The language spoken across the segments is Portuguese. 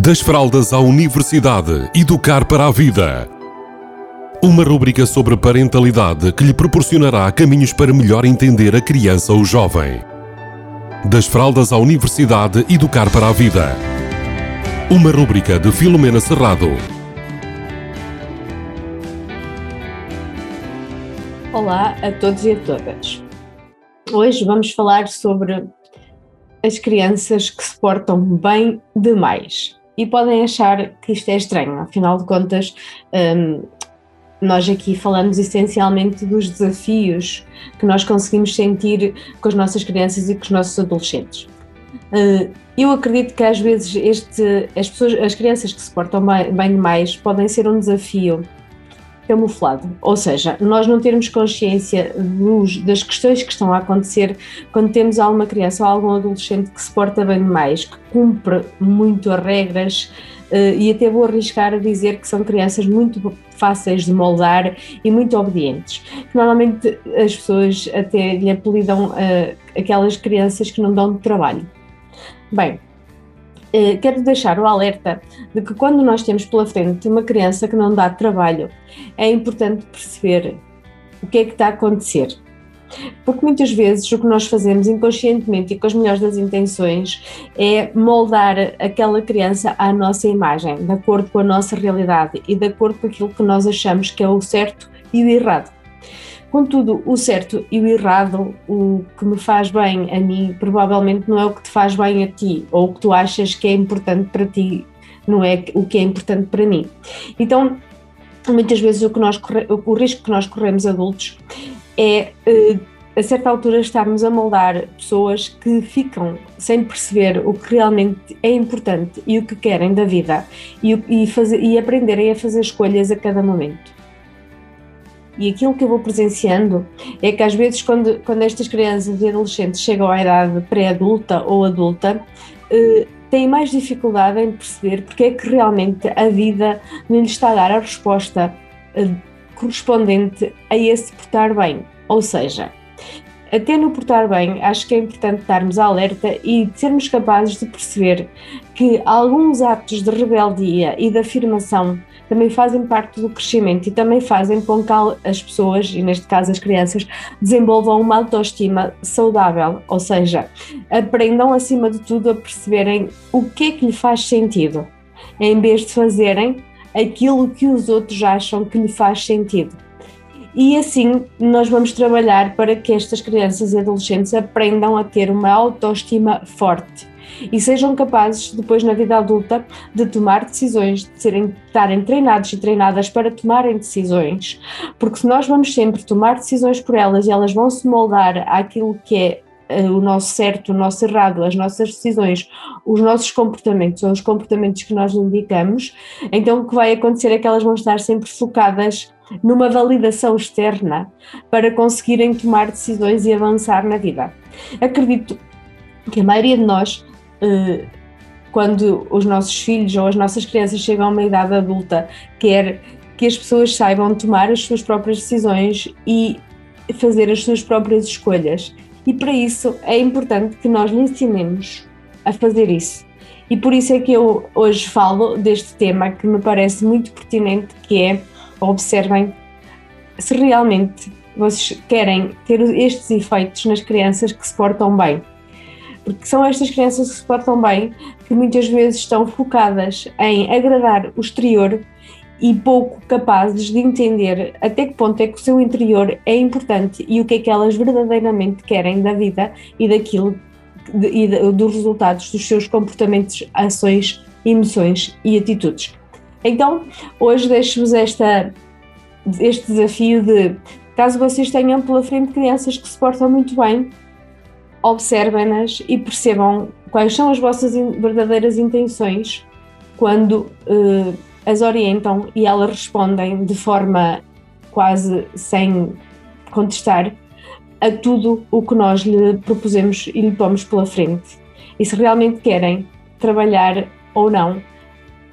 Das fraldas à universidade, educar para a vida. Uma rúbrica sobre parentalidade que lhe proporcionará caminhos para melhor entender a criança ou jovem. Das fraldas à universidade, educar para a vida. Uma rúbrica de Filomena Serrado. Olá a todos e a todas. Hoje vamos falar sobre as crianças que se portam bem demais e podem achar que isto é estranho, afinal de contas, um, nós aqui falamos essencialmente dos desafios que nós conseguimos sentir com as nossas crianças e com os nossos adolescentes. Uh, eu acredito que às vezes este, as, pessoas, as crianças que se portam bem, bem demais podem ser um desafio camuflado, ou seja, nós não termos consciência dos, das questões que estão a acontecer quando temos alguma criança ou algum adolescente que se porta bem demais, que cumpre muito as regras uh, e até vou arriscar a dizer que são crianças muito fáceis de moldar e muito obedientes. Normalmente as pessoas até lhe apelidam uh, aquelas crianças que não dão trabalho. Bem, eh, quero deixar o alerta de que quando nós temos pela frente uma criança que não dá trabalho, é importante perceber o que é que está a acontecer. Porque muitas vezes o que nós fazemos inconscientemente e com as melhores das intenções é moldar aquela criança à nossa imagem, de acordo com a nossa realidade e de acordo com aquilo que nós achamos que é o certo e o errado. Contudo, o certo e o errado, o que me faz bem a mim, provavelmente não é o que te faz bem a ti, ou o que tu achas que é importante para ti, não é o que é importante para mim. Então, muitas vezes o, que nós corre, o risco que nós corremos adultos é, eh, a certa altura, estarmos a moldar pessoas que ficam sem perceber o que realmente é importante e o que querem da vida e, e, fazer, e aprenderem a fazer escolhas a cada momento. E aquilo que eu vou presenciando é que às vezes quando, quando estas crianças e adolescentes chegam à idade pré-adulta ou adulta, eh, têm mais dificuldade em perceber porque é que realmente a vida não lhes está a dar a resposta eh, correspondente a esse portar bem. Ou seja, até no portar bem, acho que é importante darmos alerta e sermos capazes de perceber que alguns atos de rebeldia e de afirmação também fazem parte do crescimento e também fazem com que as pessoas, e neste caso as crianças, desenvolvam uma autoestima saudável, ou seja, aprendam acima de tudo a perceberem o que é que lhe faz sentido, em vez de fazerem aquilo que os outros acham que lhe faz sentido. E assim nós vamos trabalhar para que estas crianças e adolescentes aprendam a ter uma autoestima forte e sejam capazes depois na vida adulta de tomar decisões, de serem, estarem treinados e treinadas para tomarem decisões, porque se nós vamos sempre tomar decisões por elas e elas vão se moldar àquilo que é uh, o nosso certo, o nosso errado, as nossas decisões, os nossos comportamentos ou os comportamentos que nós indicamos, então o que vai acontecer é que elas vão estar sempre focadas numa validação externa para conseguirem tomar decisões e avançar na vida. Acredito que a maioria de nós, eh, quando os nossos filhos ou as nossas crianças chegam a uma idade adulta, quer que as pessoas saibam tomar as suas próprias decisões e fazer as suas próprias escolhas. E para isso é importante que nós lhe ensinemos a fazer isso. E por isso é que eu hoje falo deste tema que me parece muito pertinente, que é observem se realmente vocês querem ter estes efeitos nas crianças que se portam bem. Porque são estas crianças que se portam bem que muitas vezes estão focadas em agradar o exterior e pouco capazes de entender até que ponto é que o seu interior é importante e o que é que elas verdadeiramente querem da vida e daquilo e dos resultados dos seus comportamentos, ações, emoções e atitudes. Então, hoje deixo-vos este desafio de, caso vocês tenham pela frente crianças que se portam muito bem, observem-nas e percebam quais são as vossas verdadeiras intenções quando uh, as orientam e elas respondem de forma quase sem contestar a tudo o que nós lhe propusemos e lhe pomos pela frente. E se realmente querem trabalhar ou não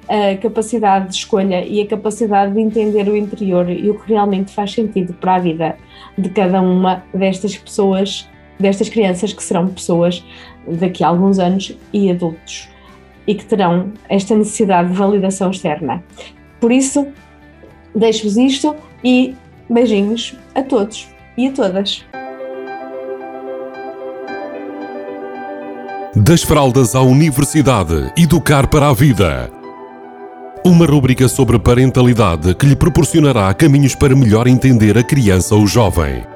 a capacidade de escolha e a capacidade de entender o interior e o que realmente faz sentido para a vida de cada uma destas pessoas, destas crianças que serão pessoas daqui a alguns anos e adultos. e que terão esta necessidade de validação externa. Por isso, deixo-vos isto e beijinhos a todos e a todas. Das fraldas à universidade, educar para a vida. Uma rúbrica sobre parentalidade que lhe proporcionará caminhos para melhor entender a criança ou jovem.